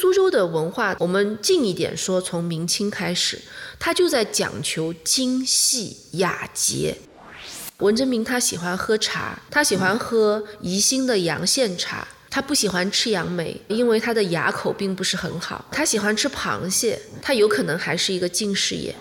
苏州的文化，我们近一点说，从明清开始，它就在讲求精细雅洁。文征明他喜欢喝茶，他喜欢喝宜兴的阳县茶，他不喜欢吃杨梅，因为他的牙口并不是很好。他喜欢吃螃蟹，他有可能还是一个近视眼。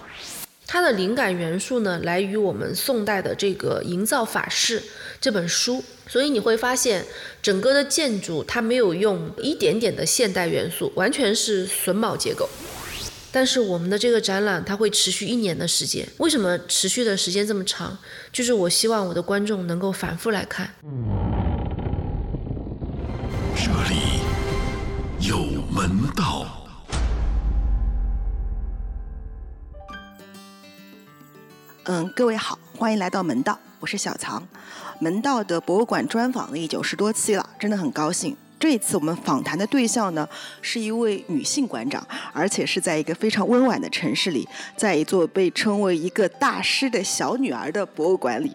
他的灵感元素呢，来于我们宋代的这个《营造法式》这本书，所以你会发现整个的建筑它没有用一点点的现代元素，完全是榫卯结构。但是我们的这个展览它会持续一年的时间，为什么持续的时间这么长？就是我希望我的观众能够反复来看。这里有门道。嗯，各位好，欢迎来到门道，我是小藏。门道的博物馆专访了已九十多期了，真的很高兴。这一次我们访谈的对象呢，是一位女性馆长，而且是在一个非常温婉的城市里，在一座被称为一个大师的小女儿的博物馆里。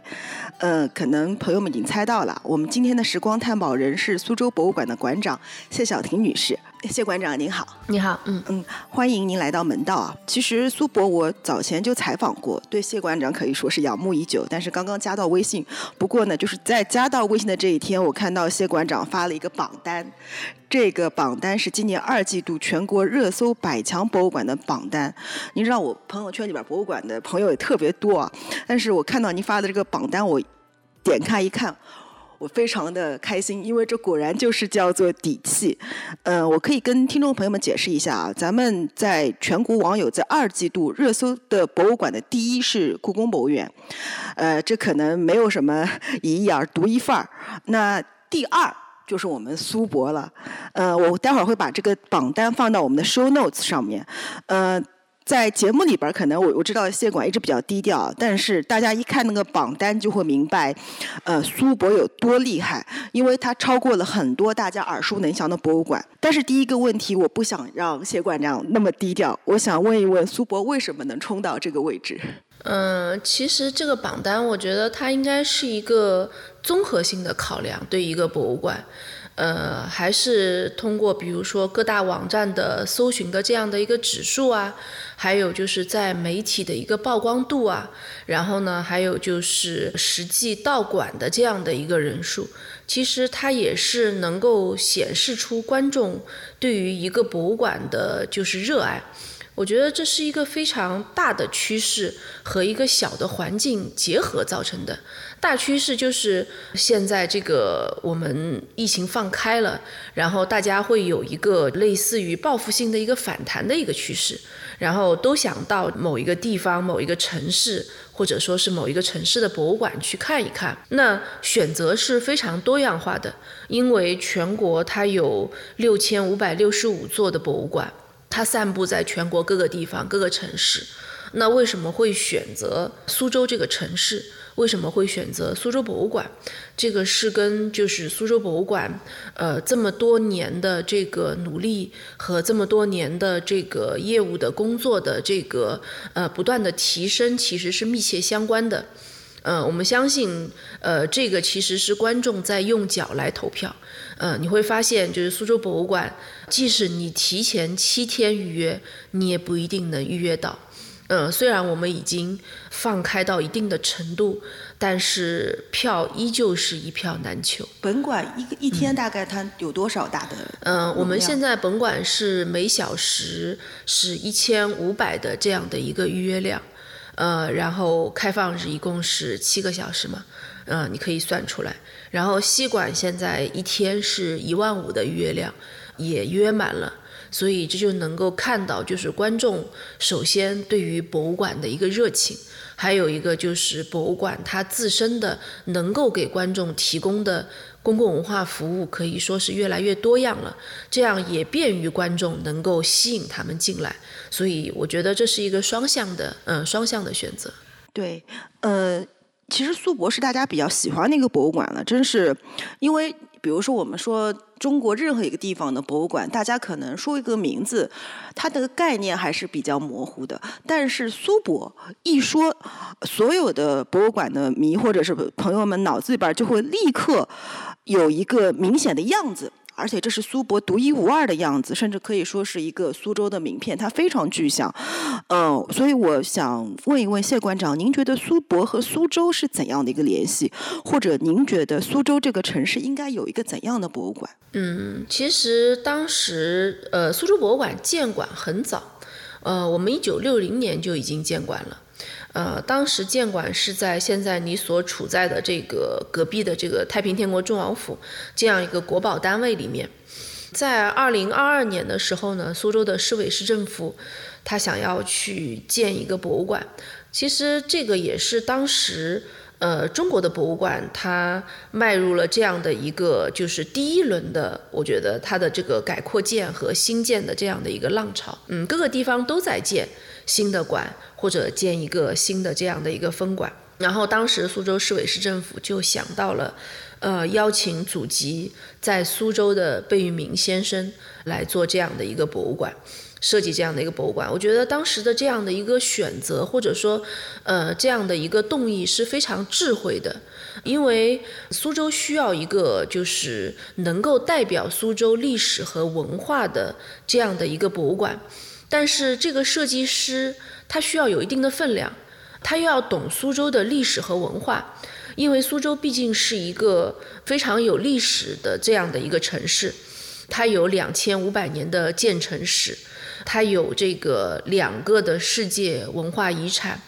呃，可能朋友们已经猜到了，我们今天的时光探宝人是苏州博物馆的馆长谢晓婷女士。谢馆长您好，你好，嗯嗯，欢迎您来到门道啊。其实苏博我早前就采访过，对谢馆长可以说是仰慕已久。但是刚刚加到微信，不过呢，就是在加到微信的这一天，我看到谢馆长发了一个榜单，这个榜单是今年二季度全国热搜百强博物馆的榜单。您知道我朋友圈里边博物馆的朋友也特别多啊，但是我看到您发的这个榜单，我点开一看。我非常的开心，因为这果然就是叫做底气。嗯，我可以跟听众朋友们解释一下啊，咱们在全国网友在二季度热搜的博物馆的第一是故宫博物院，呃，这可能没有什么疑义而，独一份儿。那第二就是我们苏博了，呃，我待会儿会把这个榜单放到我们的 show notes 上面，呃。在节目里边，可能我我知道谢馆一直比较低调，但是大家一看那个榜单就会明白，呃，苏博有多厉害，因为他超过了很多大家耳熟能详的博物馆。但是第一个问题，我不想让谢馆长那么低调，我想问一问苏博为什么能冲到这个位置？嗯，其实这个榜单，我觉得它应该是一个综合性的考量，对一个博物馆。呃，还是通过比如说各大网站的搜寻的这样的一个指数啊，还有就是在媒体的一个曝光度啊，然后呢，还有就是实际到馆的这样的一个人数，其实它也是能够显示出观众对于一个博物馆的就是热爱。我觉得这是一个非常大的趋势和一个小的环境结合造成的。大趋势就是现在这个我们疫情放开了，然后大家会有一个类似于报复性的一个反弹的一个趋势，然后都想到某一个地方、某一个城市，或者说是某一个城市的博物馆去看一看。那选择是非常多样化的，因为全国它有六千五百六十五座的博物馆。它散布在全国各个地方、各个城市。那为什么会选择苏州这个城市？为什么会选择苏州博物馆？这个是跟就是苏州博物馆，呃，这么多年的这个努力和这么多年的这个业务的工作的这个呃不断的提升，其实是密切相关的。呃，我们相信，呃，这个其实是观众在用脚来投票。呃，你会发现，就是苏州博物馆，即使你提前七天预约，你也不一定能预约到。呃，虽然我们已经放开到一定的程度，但是票依旧是一票难求。本馆一个一天大概它有多少大的？嗯，我们现在本馆是每小时是一千五百的这样的一个预约量。呃，然后开放日一共是七个小时嘛，呃，你可以算出来。然后西馆现在一天是一万五的预约量，也约满了，所以这就能够看到，就是观众首先对于博物馆的一个热情，还有一个就是博物馆它自身的能够给观众提供的。公共文化服务可以说是越来越多样了，这样也便于观众能够吸引他们进来，所以我觉得这是一个双向的，嗯，双向的选择。对，呃，其实苏博是大家比较喜欢的一个博物馆了，真是，因为比如说我们说。中国任何一个地方的博物馆，大家可能说一个名字，它的概念还是比较模糊的。但是苏博一说，所有的博物馆的迷或者是朋友们脑子里边就会立刻有一个明显的样子，而且这是苏博独一无二的样子，甚至可以说是一个苏州的名片，它非常具象。嗯，所以我想问一问谢馆长，您觉得苏博和苏州是怎样的一个联系？或者您觉得苏州这个城市应该有一个怎样的博物馆？嗯，其实当时呃，苏州博物馆建馆很早，呃，我们一九六零年就已经建馆了。呃，当时建馆是在现在你所处在的这个隔壁的这个太平天国众王府这样一个国保单位里面。在二零二二年的时候呢，苏州的市委市政府他想要去建一个博物馆。其实这个也是当时呃中国的博物馆它迈入了这样的一个就是第一轮的，我觉得它的这个改扩建和新建的这样的一个浪潮。嗯，各个地方都在建新的馆。或者建一个新的这样的一个分馆，然后当时苏州市委市政府就想到了，呃，邀请祖籍在苏州的贝聿铭先生来做这样的一个博物馆，设计这样的一个博物馆。我觉得当时的这样的一个选择，或者说，呃，这样的一个动议是非常智慧的，因为苏州需要一个就是能够代表苏州历史和文化的这样的一个博物馆，但是这个设计师。他需要有一定的分量，他又要懂苏州的历史和文化，因为苏州毕竟是一个非常有历史的这样的一个城市，它有两千五百年的建城史，它有这个两个的世界文化遗产，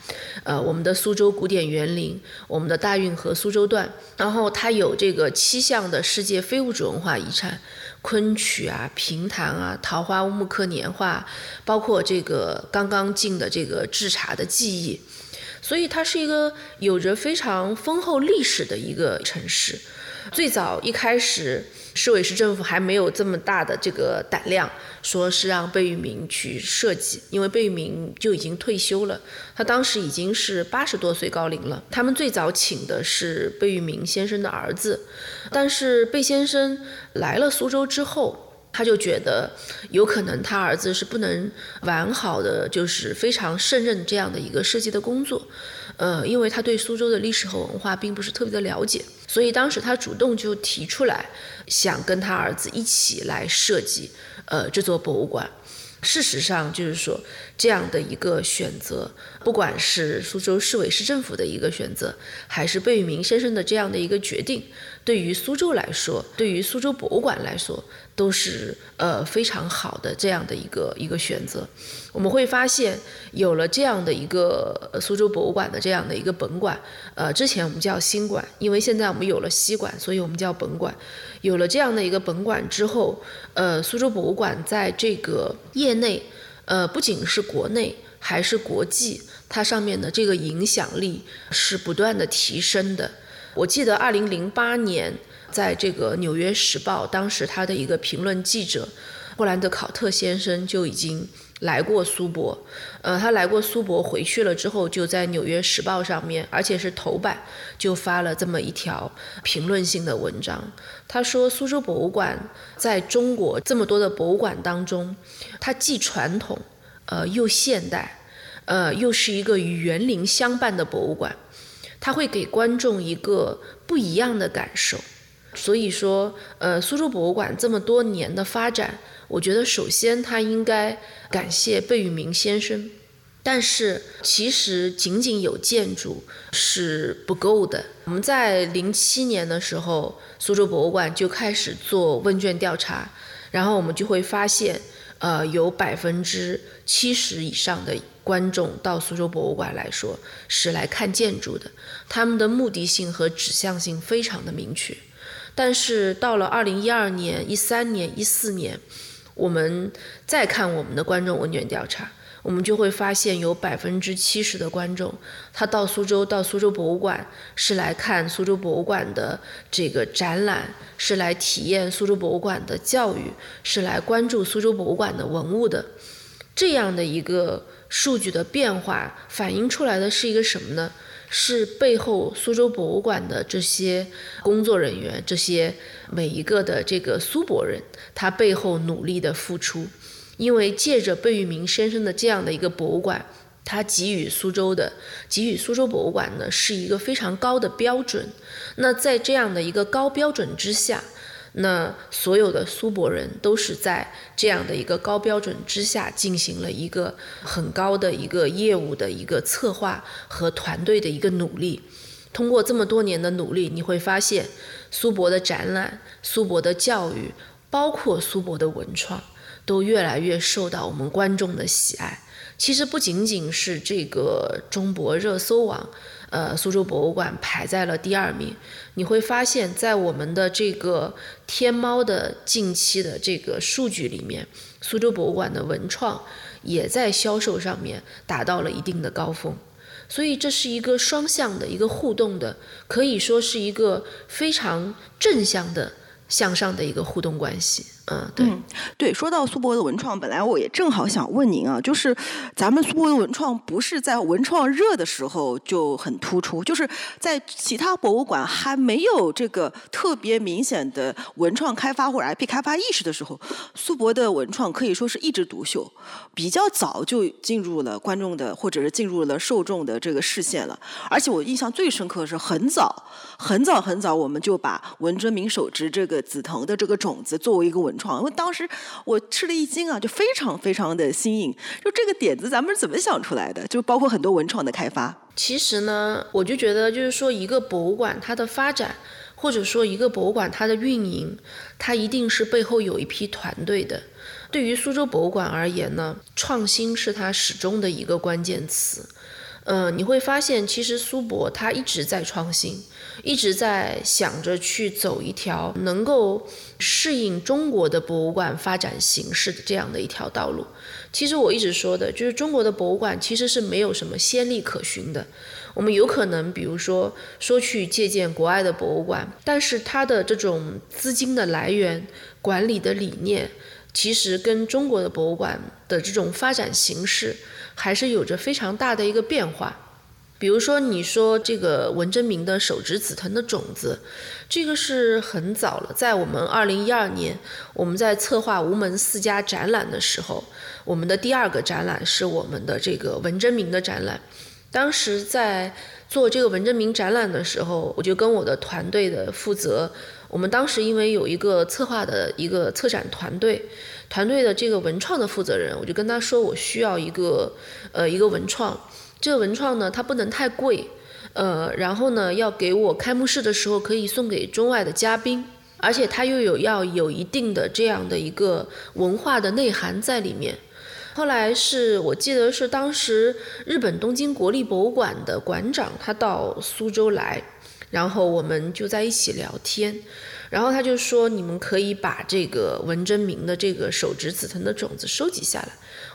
呃，我们的苏州古典园林，我们的大运河苏州段，然后它有这个七项的世界非物质文化遗产。昆曲啊，评弹啊，桃花乌木刻年画，包括这个刚刚进的这个制茶的技艺，所以它是一个有着非常丰厚历史的一个城市。最早一开始。市委市政府还没有这么大的这个胆量，说是让贝聿铭去设计，因为贝聿铭就已经退休了，他当时已经是八十多岁高龄了。他们最早请的是贝聿铭先生的儿子，但是贝先生来了苏州之后。他就觉得有可能他儿子是不能完好的，就是非常胜任这样的一个设计的工作，呃，因为他对苏州的历史和文化并不是特别的了解，所以当时他主动就提出来，想跟他儿子一起来设计，呃，这座博物馆。事实上，就是说这样的一个选择，不管是苏州市委市政府的一个选择，还是贝聿铭先生的这样的一个决定，对于苏州来说，对于苏州博物馆来说。都是呃非常好的这样的一个一个选择，我们会发现有了这样的一个苏州博物馆的这样的一个本馆，呃，之前我们叫新馆，因为现在我们有了西馆，所以我们叫本馆。有了这样的一个本馆之后，呃，苏州博物馆在这个业内，呃，不仅是国内还是国际，它上面的这个影响力是不断的提升的。我记得二零零八年。在这个《纽约时报》，当时他的一个评论记者霍兰德考特先生就已经来过苏博，呃，他来过苏博回去了之后，就在《纽约时报》上面，而且是头版就发了这么一条评论性的文章。他说，苏州博物馆在中国这么多的博物馆当中，它既传统，呃，又现代，呃，又是一个与园林相伴的博物馆，它会给观众一个不一样的感受。所以说，呃，苏州博物馆这么多年的发展，我觉得首先他应该感谢贝聿铭先生。但是其实仅仅有建筑是不够的。我们在零七年的时候，苏州博物馆就开始做问卷调查，然后我们就会发现，呃，有百分之七十以上的观众到苏州博物馆来说是来看建筑的，他们的目的性和指向性非常的明确。但是到了二零一二年、一三年、一四年，我们再看我们的观众问卷调查，我们就会发现有百分之七十的观众，他到苏州、到苏州博物馆是来看苏州博物馆的这个展览，是来体验苏州博物馆的教育，是来关注苏州博物馆的文物的。这样的一个数据的变化，反映出来的是一个什么呢？是背后苏州博物馆的这些工作人员，这些每一个的这个苏博人，他背后努力的付出，因为借着贝聿铭先生的这样的一个博物馆，他给予苏州的，给予苏州博物馆呢是一个非常高的标准。那在这样的一个高标准之下，那所有的苏泊人都是在这样的一个高标准之下进行了一个很高的一个业务的一个策划和团队的一个努力。通过这么多年的努力，你会发现苏泊的展览、苏泊的教育，包括苏泊的文创，都越来越受到我们观众的喜爱。其实不仅仅是这个中博热搜网。呃，苏州博物馆排在了第二名。你会发现在我们的这个天猫的近期的这个数据里面，苏州博物馆的文创也在销售上面达到了一定的高峰。所以这是一个双向的一个互动的，可以说是一个非常正向的向上的一个互动关系。嗯，对，对，说到苏博的文创，本来我也正好想问您啊，就是咱们苏博的文创不是在文创热的时候就很突出，就是在其他博物馆还没有这个特别明显的文创开发或者 IP 开发意识的时候，苏博的文创可以说是一枝独秀，比较早就进入了观众的或者是进入了受众的这个视线了。而且我印象最深刻的是，很早很早很早，我们就把文征明手植这个紫藤的这个种子作为一个文。创，因为当时我吃了一惊啊，就非常非常的新颖。就这个点子，咱们是怎么想出来的？就包括很多文创的开发。其实呢，我就觉得，就是说，一个博物馆它的发展，或者说一个博物馆它的运营，它一定是背后有一批团队的。对于苏州博物馆而言呢，创新是它始终的一个关键词。嗯，你会发现，其实苏博他一直在创新，一直在想着去走一条能够适应中国的博物馆发展形式的这样的一条道路。其实我一直说的就是，中国的博物馆其实是没有什么先例可循的。我们有可能，比如说说去借鉴国外的博物馆，但是它的这种资金的来源、管理的理念，其实跟中国的博物馆的这种发展形式。还是有着非常大的一个变化，比如说你说这个文征明的手植紫藤的种子，这个是很早了，在我们二零一二年，我们在策划吴门四家展览的时候，我们的第二个展览是我们的这个文征明的展览。当时在做这个文征明展览的时候，我就跟我的团队的负责，我们当时因为有一个策划的一个策展团队。团队的这个文创的负责人，我就跟他说，我需要一个，呃，一个文创。这个文创呢，它不能太贵，呃，然后呢，要给我开幕式的时候可以送给中外的嘉宾，而且它又有要有一定的这样的一个文化的内涵在里面。后来是我记得是当时日本东京国立博物馆的馆长他到苏州来，然后我们就在一起聊天。然后他就说：“你们可以把这个文征明的这个手指紫藤的种子收集下来。”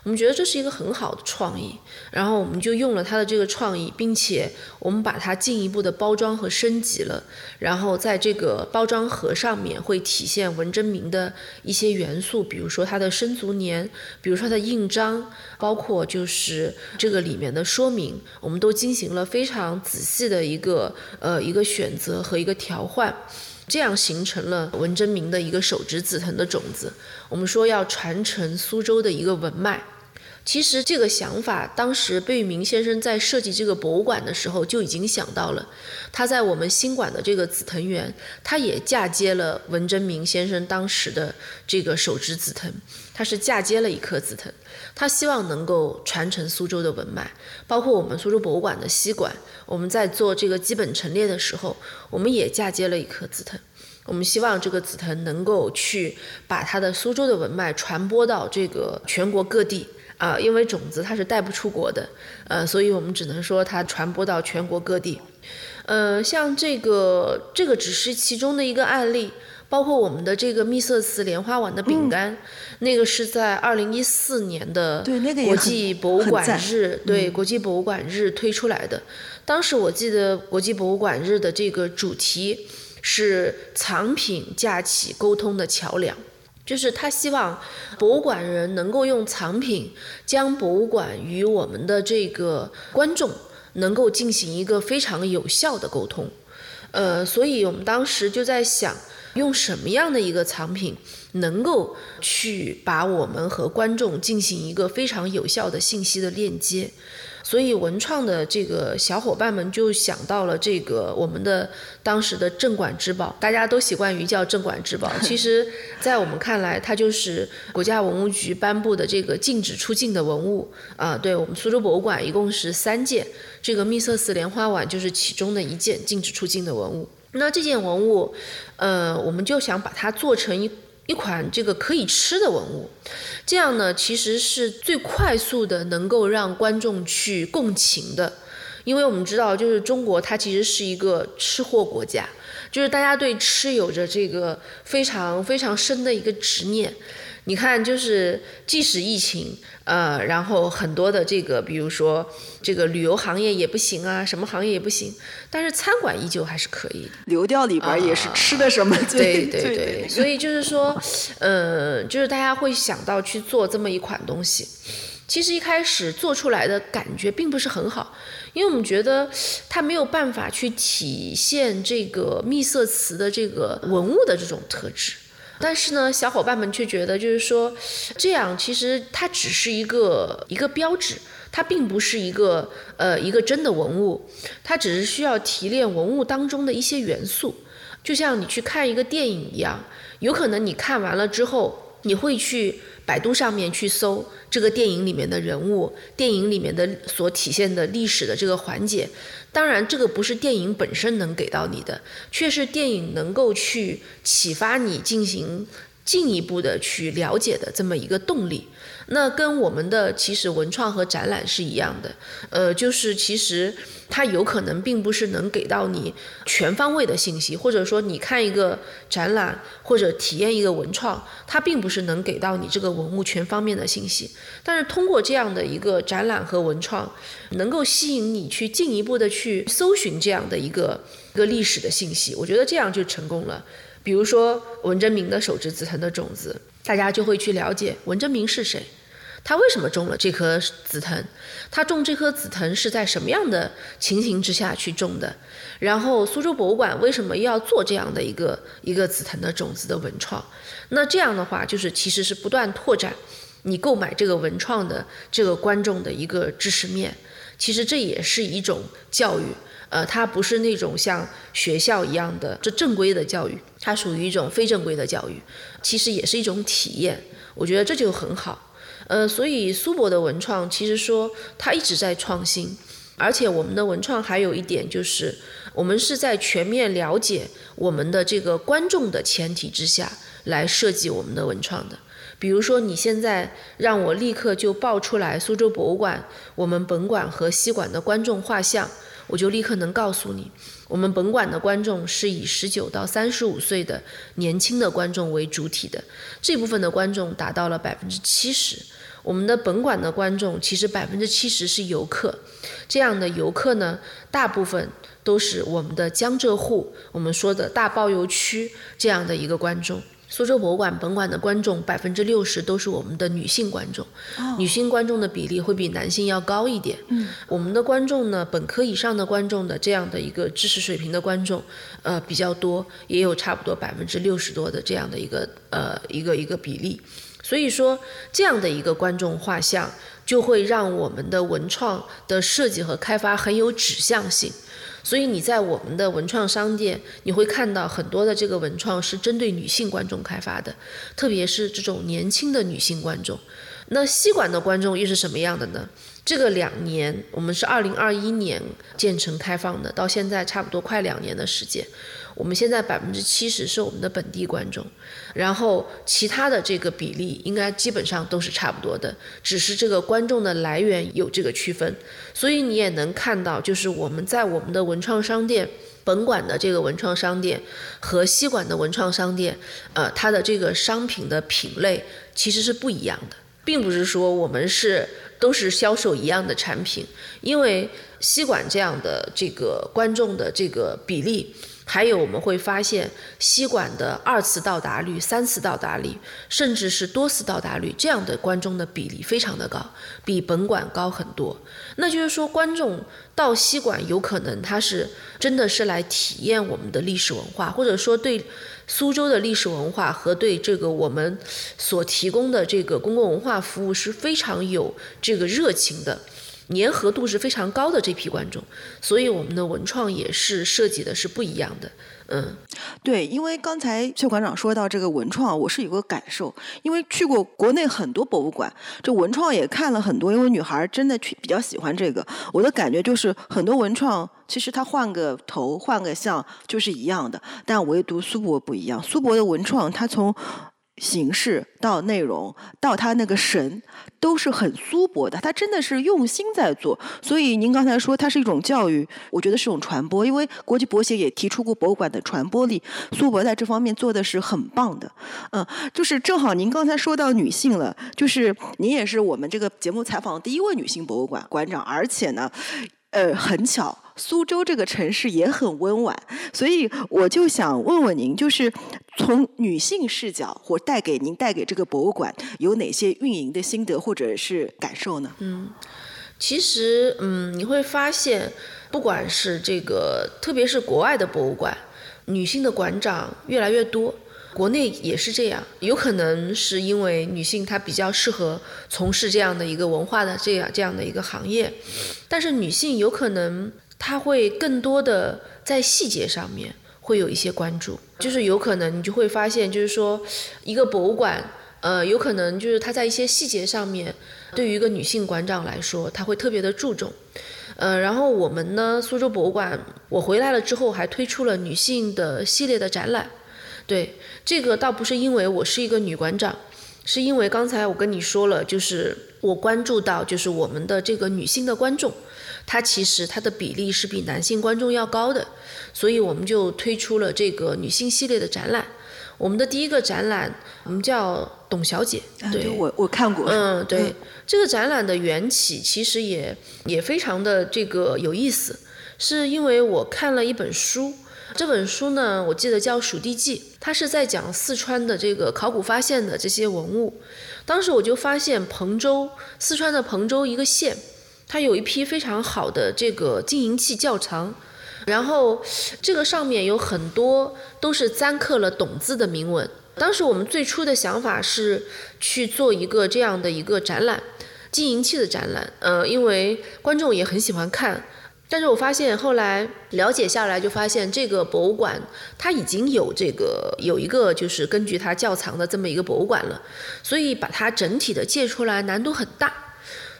我们觉得这是一个很好的创意，然后我们就用了他的这个创意，并且我们把它进一步的包装和升级了。然后在这个包装盒上面会体现文征明的一些元素，比如说它的生卒年，比如说它的印章，包括就是这个里面的说明，我们都进行了非常仔细的一个呃一个选择和一个调换。这样形成了文征明的一个手植紫藤的种子。我们说要传承苏州的一个文脉。其实这个想法，当时贝聿铭先生在设计这个博物馆的时候就已经想到了。他在我们新馆的这个紫藤园，他也嫁接了文征明先生当时的这个手植紫藤，他是嫁接了一颗紫藤。他希望能够传承苏州的文脉，包括我们苏州博物馆的西馆，我们在做这个基本陈列的时候，我们也嫁接了一颗紫藤。我们希望这个紫藤能够去把它的苏州的文脉传播到这个全国各地。啊，因为种子它是带不出国的，呃，所以我们只能说它传播到全国各地。呃，像这个，这个只是其中的一个案例，包括我们的这个蜜色瓷莲花碗的饼干，那个是在二零一四年的国际博物馆日，对国际博物馆日推出来的。当时我记得国际博物馆日的这个主题是藏品架起沟通的桥梁。就是他希望博物馆人能够用藏品将博物馆与我们的这个观众能够进行一个非常有效的沟通，呃，所以我们当时就在想，用什么样的一个藏品能够去把我们和观众进行一个非常有效的信息的链接。所以文创的这个小伙伴们就想到了这个我们的当时的镇馆之宝，大家都习惯于叫镇馆之宝。其实，在我们看来，它就是国家文物局颁布的这个禁止出境的文物啊。对我们苏州博物馆一共是三件，这个秘色瓷莲花碗就是其中的一件禁止出境的文物。那这件文物，呃，我们就想把它做成一。一款这个可以吃的文物，这样呢，其实是最快速的能够让观众去共情的，因为我们知道，就是中国它其实是一个吃货国家，就是大家对吃有着这个非常非常深的一个执念。你看，就是即使疫情，呃，然后很多的这个，比如说这个旅游行业也不行啊，什么行业也不行，但是餐馆依旧还是可以的。流调里边也是吃的什么最对对对，所以就是说，呃，就是大家会想到去做这么一款东西，其实一开始做出来的感觉并不是很好，因为我们觉得它没有办法去体现这个秘色瓷的这个文物的这种特质。但是呢，小伙伴们却觉得，就是说，这样其实它只是一个一个标志，它并不是一个呃一个真的文物，它只是需要提炼文物当中的一些元素，就像你去看一个电影一样，有可能你看完了之后，你会去。百度上面去搜这个电影里面的人物，电影里面的所体现的历史的这个环节，当然这个不是电影本身能给到你的，却是电影能够去启发你进行进一步的去了解的这么一个动力。那跟我们的其实文创和展览是一样的，呃，就是其实它有可能并不是能给到你全方位的信息，或者说你看一个展览或者体验一个文创，它并不是能给到你这个文物全方面的信息。但是通过这样的一个展览和文创，能够吸引你去进一步的去搜寻这样的一个一个历史的信息，我觉得这样就成功了。比如说文征明的手植紫藤的种子，大家就会去了解文征明是谁。他为什么种了这颗紫藤？他种这颗紫藤是在什么样的情形之下去种的？然后苏州博物馆为什么要做这样的一个一个紫藤的种子的文创？那这样的话，就是其实是不断拓展你购买这个文创的这个观众的一个知识面。其实这也是一种教育，呃，它不是那种像学校一样的这正规的教育，它属于一种非正规的教育。其实也是一种体验，我觉得这就很好。呃，所以苏博的文创其实说它一直在创新，而且我们的文创还有一点就是，我们是在全面了解我们的这个观众的前提之下来设计我们的文创的。比如说你现在让我立刻就报出来苏州博物馆我们本馆和西馆的观众画像，我就立刻能告诉你。我们本馆的观众是以十九到三十五岁的年轻的观众为主体的，这部分的观众达到了百分之七十。我们的本馆的观众其实百分之七十是游客，这样的游客呢，大部分都是我们的江浙沪，我们说的大包邮区这样的一个观众。苏州博物馆本馆的观众百分之六十都是我们的女性观众，女性观众的比例会比男性要高一点。嗯，我们的观众呢，本科以上的观众的这样的一个知识水平的观众，呃比较多，也有差不多百分之六十多的这样的一个呃一个一个比例。所以说，这样的一个观众画像，就会让我们的文创的设计和开发很有指向性。所以你在我们的文创商店，你会看到很多的这个文创是针对女性观众开发的，特别是这种年轻的女性观众。那西馆的观众又是什么样的呢？这个两年，我们是二零二一年建成开放的，到现在差不多快两年的时间。我们现在百分之七十是我们的本地观众，然后其他的这个比例应该基本上都是差不多的，只是这个观众的来源有这个区分。所以你也能看到，就是我们在我们的文创商店本馆的这个文创商店和西馆的文创商店，呃，它的这个商品的品类其实是不一样的，并不是说我们是都是销售一样的产品，因为西馆这样的这个观众的这个比例。还有我们会发现吸管的二次到达率、三次到达率，甚至是多次到达率，这样的观众的比例非常的高，比本馆高很多。那就是说，观众到西馆有可能他是真的是来体验我们的历史文化，或者说对苏州的历史文化和对这个我们所提供的这个公共文化服务是非常有这个热情的。粘合度是非常高的这批观众，所以我们的文创也是设计的是不一样的。嗯，对，因为刚才谢馆长说到这个文创，我是有个感受，因为去过国内很多博物馆，这文创也看了很多，因为女孩真的去比较喜欢这个。我的感觉就是很多文创其实它换个头换个像就是一样的，但唯独苏博不一样，苏博的文创它从。形式到内容到他那个神都是很苏博的，他真的是用心在做。所以您刚才说它是一种教育，我觉得是一种传播。因为国际博协也提出过博物馆的传播力，苏博在这方面做的是很棒的。嗯，就是正好您刚才说到女性了，就是您也是我们这个节目采访的第一位女性博物馆馆长，而且呢。呃，很巧，苏州这个城市也很温婉，所以我就想问问您，就是从女性视角或带给您带给这个博物馆有哪些运营的心得或者是感受呢？嗯，其实嗯，你会发现，不管是这个，特别是国外的博物馆，女性的馆长越来越多。国内也是这样，有可能是因为女性她比较适合从事这样的一个文化的这样这样的一个行业，但是女性有可能她会更多的在细节上面会有一些关注，就是有可能你就会发现，就是说一个博物馆，呃，有可能就是它在一些细节上面，对于一个女性馆长来说，她会特别的注重，呃，然后我们呢，苏州博物馆，我回来了之后还推出了女性的系列的展览。对，这个倒不是因为我是一个女馆长，是因为刚才我跟你说了，就是我关注到，就是我们的这个女性的观众，她其实她的比例是比男性观众要高的，所以我们就推出了这个女性系列的展览。我们的第一个展览，我们叫董小姐。对，我我看过。嗯，对，这个展览的缘起其实也也非常的这个有意思，是因为我看了一本书。这本书呢，我记得叫《蜀地记》，它是在讲四川的这个考古发现的这些文物。当时我就发现彭州，四川的彭州一个县，它有一批非常好的这个金银器窖藏，然后这个上面有很多都是錾刻了“董”字的铭文。当时我们最初的想法是去做一个这样的一个展览，金银器的展览。呃，因为观众也很喜欢看。但是我发现后来了解下来，就发现这个博物馆它已经有这个有一个就是根据它窖藏的这么一个博物馆了，所以把它整体的借出来难度很大，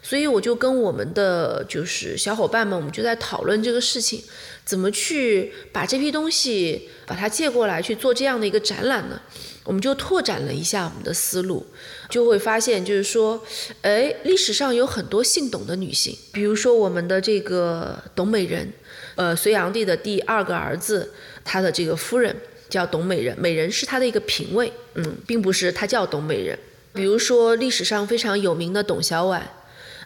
所以我就跟我们的就是小伙伴们，我们就在讨论这个事情，怎么去把这批东西把它借过来去做这样的一个展览呢？我们就拓展了一下我们的思路，就会发现，就是说，哎，历史上有很多姓董的女性，比如说我们的这个董美人，呃，隋炀帝的第二个儿子，他的这个夫人叫董美人，美人是他的一个嫔位，嗯，并不是他叫董美人。比如说历史上非常有名的董小宛，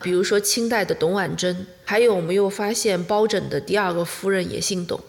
比如说清代的董婉珍，还有我们又发现包拯的第二个夫人也姓董。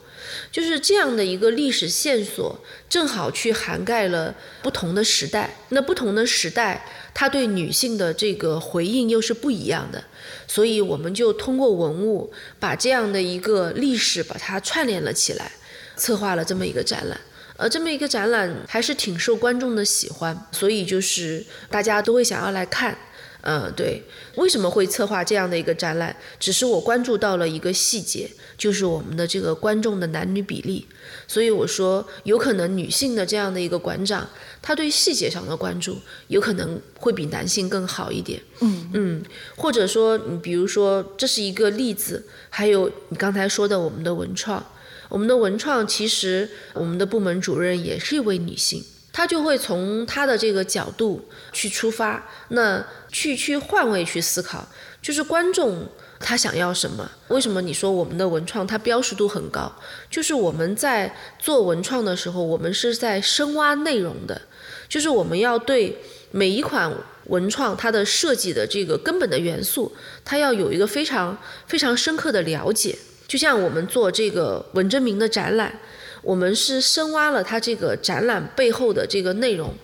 就是这样的一个历史线索，正好去涵盖了不同的时代。那不同的时代，它对女性的这个回应又是不一样的。所以，我们就通过文物把这样的一个历史把它串联了起来，策划了这么一个展览。呃，这么一个展览还是挺受观众的喜欢，所以就是大家都会想要来看。嗯，对，为什么会策划这样的一个展览？只是我关注到了一个细节，就是我们的这个观众的男女比例。所以我说，有可能女性的这样的一个馆长，她对细节上的关注，有可能会比男性更好一点。嗯嗯，或者说，你比如说，这是一个例子。还有你刚才说的我们的文创，我们的文创其实我们的部门主任也是一位女性。他就会从他的这个角度去出发，那去去换位去思考，就是观众他想要什么？为什么你说我们的文创它标识度很高？就是我们在做文创的时候，我们是在深挖内容的，就是我们要对每一款文创它的设计的这个根本的元素，它要有一个非常非常深刻的了解。就像我们做这个文征明的展览。我们是深挖了它这个展览背后的这个内容。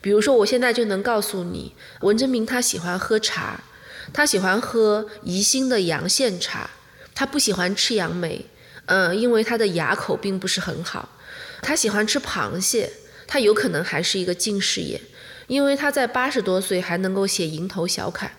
比如说，我现在就能告诉你，文征明他喜欢喝茶，他喜欢喝宜兴的阳羡茶，他不喜欢吃杨梅，嗯，因为他的牙口并不是很好。他喜欢吃螃蟹，他有可能还是一个近视眼，因为他在八十多岁还能够写蝇头小楷。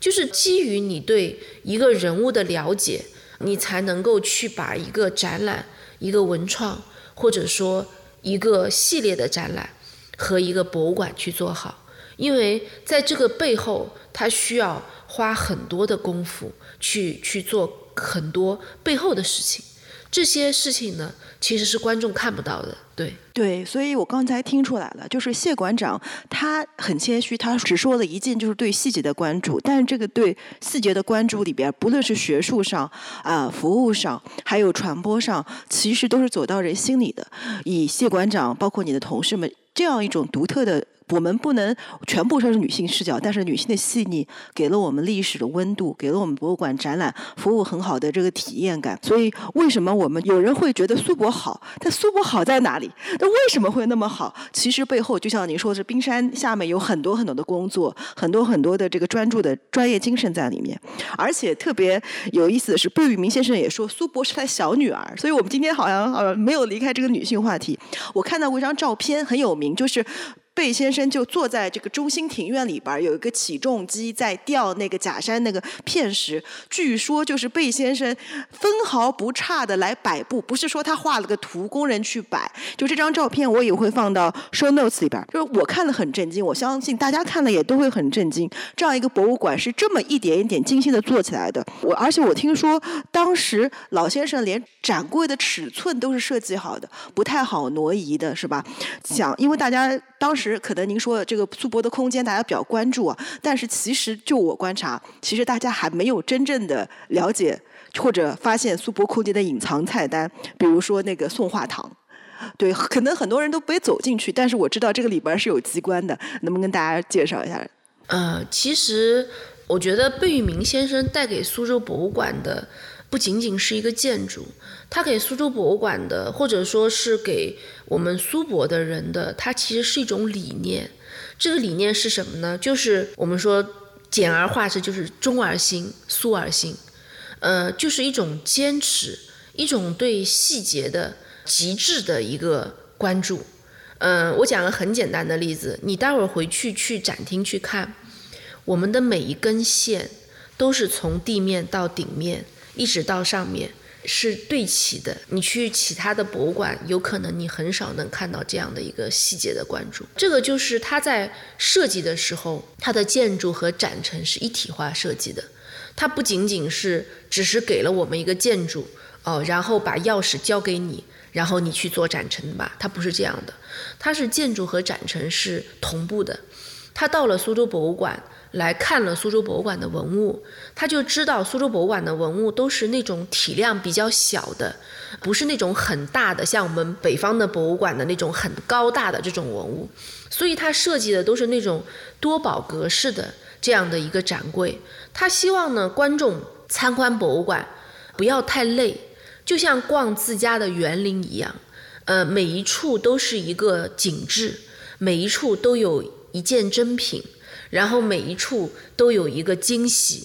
就是基于你对一个人物的了解，你才能够去把一个展览、一个文创，或者说一个系列的展览。和一个博物馆去做好，因为在这个背后，它需要花很多的功夫去去做很多背后的事情。这些事情呢，其实是观众看不到的。对对，所以我刚才听出来了，就是谢馆长他很谦虚，他只说了一件就是对细节的关注，但是这个对细节的关注里边，不论是学术上啊、服务上，还有传播上，其实都是走到人心里的。以谢馆长，包括你的同事们。这样一种独特的。我们不能全部说是女性视角，但是女性的细腻给了我们历史的温度，给了我们博物馆展览服务很好的这个体验感。所以，为什么我们有人会觉得苏博好？但苏博好在哪里？那为什么会那么好？其实背后就像您说的是，冰山下面有很多很多的工作，很多很多的这个专注的专业精神在里面。而且特别有意思的是，贝聿铭先生也说苏博是他小女儿。所以我们今天好像呃没有离开这个女性话题。我看到过一张照片，很有名，就是。贝先生就坐在这个中心庭院里边，有一个起重机在吊那个假山那个片石。据说就是贝先生分毫不差的来摆布，不是说他画了个图工人去摆。就这张照片我也会放到 show notes 里边，就是我看了很震惊，我相信大家看了也都会很震惊。这样一个博物馆是这么一点一点精心的做起来的。我而且我听说当时老先生连展柜的尺寸都是设计好的，不太好挪移的是吧？想因为大家。当时时可能您说这个苏博的空间大家比较关注啊，但是其实就我观察，其实大家还没有真正的了解或者发现苏博空间的隐藏菜单，比如说那个送画堂，对，可能很多人都没走进去，但是我知道这个里边是有机关的，能不能跟大家介绍一下？呃，其实我觉得贝聿铭先生带给苏州博物馆的。不仅仅是一个建筑，它给苏州博物馆的，或者说是给我们苏博的人的，它其实是一种理念。这个理念是什么呢？就是我们说简而化之，就是中而新，苏而新，呃，就是一种坚持，一种对细节的极致的一个关注。嗯，我讲个很简单的例子，你待会儿回去去展厅去看，我们的每一根线都是从地面到顶面。一直到上面是对齐的，你去其他的博物馆，有可能你很少能看到这样的一个细节的关注。这个就是它在设计的时候，它的建筑和展陈是一体化设计的。它不仅仅是只是给了我们一个建筑哦，然后把钥匙交给你，然后你去做展陈吧。它不是这样的，它是建筑和展陈是同步的。它到了苏州博物馆。来看了苏州博物馆的文物，他就知道苏州博物馆的文物都是那种体量比较小的，不是那种很大的，像我们北方的博物馆的那种很高大的这种文物，所以他设计的都是那种多宝格式的这样的一个展柜。他希望呢，观众参观博物馆不要太累，就像逛自家的园林一样，呃，每一处都是一个景致，每一处都有一件珍品。然后每一处都有一个惊喜，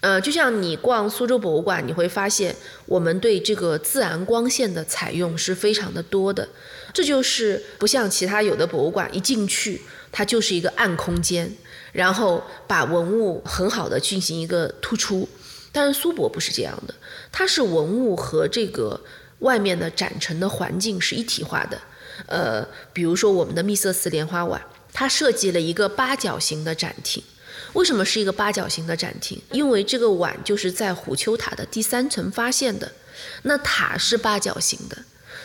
呃，就像你逛苏州博物馆，你会发现我们对这个自然光线的采用是非常的多的，这就是不像其他有的博物馆一进去它就是一个暗空间，然后把文物很好的进行一个突出，但是苏博不是这样的，它是文物和这个外面的展陈的环境是一体化的，呃，比如说我们的秘色瓷莲花碗。它设计了一个八角形的展厅，为什么是一个八角形的展厅？因为这个碗就是在虎丘塔的第三层发现的，那塔是八角形的，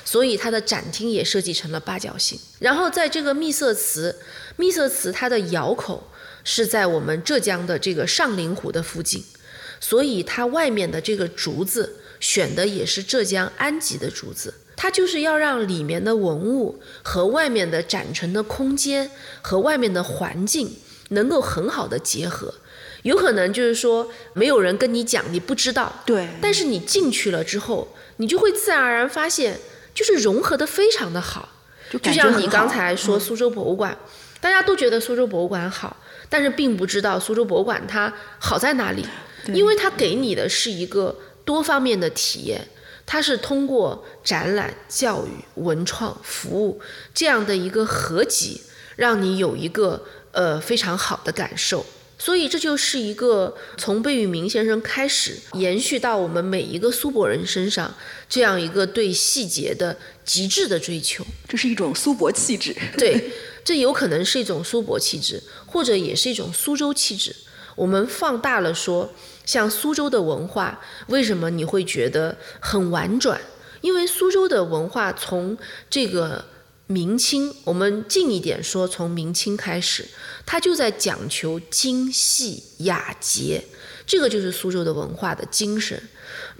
所以它的展厅也设计成了八角形。然后在这个秘色瓷，秘色瓷它的窑口是在我们浙江的这个上林湖的附近，所以它外面的这个竹子选的也是浙江安吉的竹子。它就是要让里面的文物和外面的展陈的空间和外面的环境能够很好的结合，有可能就是说没有人跟你讲，你不知道。对。但是你进去了之后，你就会自然而然发现就是融合的非常的好。就就像你刚才说苏州博物馆，大家都觉得苏州博物馆好，但是并不知道苏州博物馆它好在哪里，因为它给你的是一个多方面的体验。它是通过展览、教育、文创、服务这样的一个合集，让你有一个呃非常好的感受。所以这就是一个从贝聿铭先生开始，延续到我们每一个苏泊人身上这样一个对细节的极致的追求。这是一种苏泊气质。对，这有可能是一种苏泊气质，或者也是一种苏州气质。我们放大了说，像苏州的文化，为什么你会觉得很婉转？因为苏州的文化从这个明清，我们近一点说，从明清开始，它就在讲求精细雅洁，这个就是苏州的文化的精神。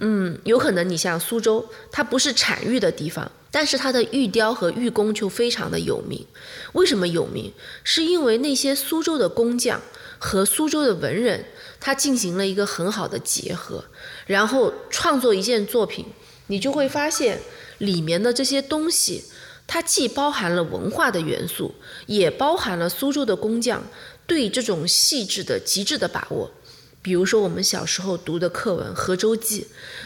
嗯，有可能你像苏州，它不是产玉的地方，但是它的玉雕和玉工就非常的有名。为什么有名？是因为那些苏州的工匠和苏州的文人，他进行了一个很好的结合，然后创作一件作品，你就会发现里面的这些东西，它既包含了文化的元素，也包含了苏州的工匠对这种细致的极致的把握。比如说我们小时候读的课文《河州记》，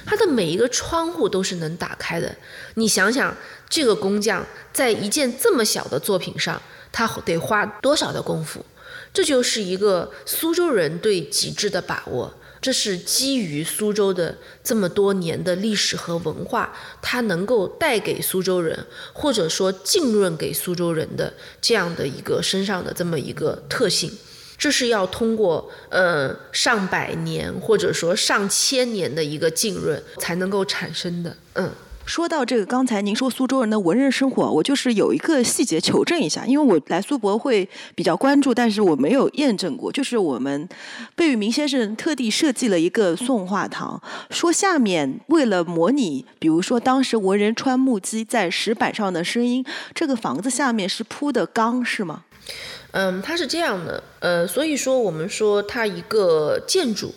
它的每一个窗户都是能打开的。你想想，这个工匠在一件这么小的作品上，他得花多少的功夫？这就是一个苏州人对极致的把握。这是基于苏州的这么多年的历史和文化，它能够带给苏州人，或者说浸润给苏州人的这样的一个身上的这么一个特性。这是要通过呃上百年或者说上千年的一个浸润才能够产生的，嗯。说到这个，刚才您说苏州人的文人生活，我就是有一个细节求证一下，因为我来苏博会比较关注，但是我没有验证过。就是我们贝聿铭先生特地设计了一个宋画堂，说下面为了模拟，比如说当时文人穿木屐在石板上的声音，这个房子下面是铺的钢，是吗？嗯，它是这样的，呃，所以说我们说它一个建筑，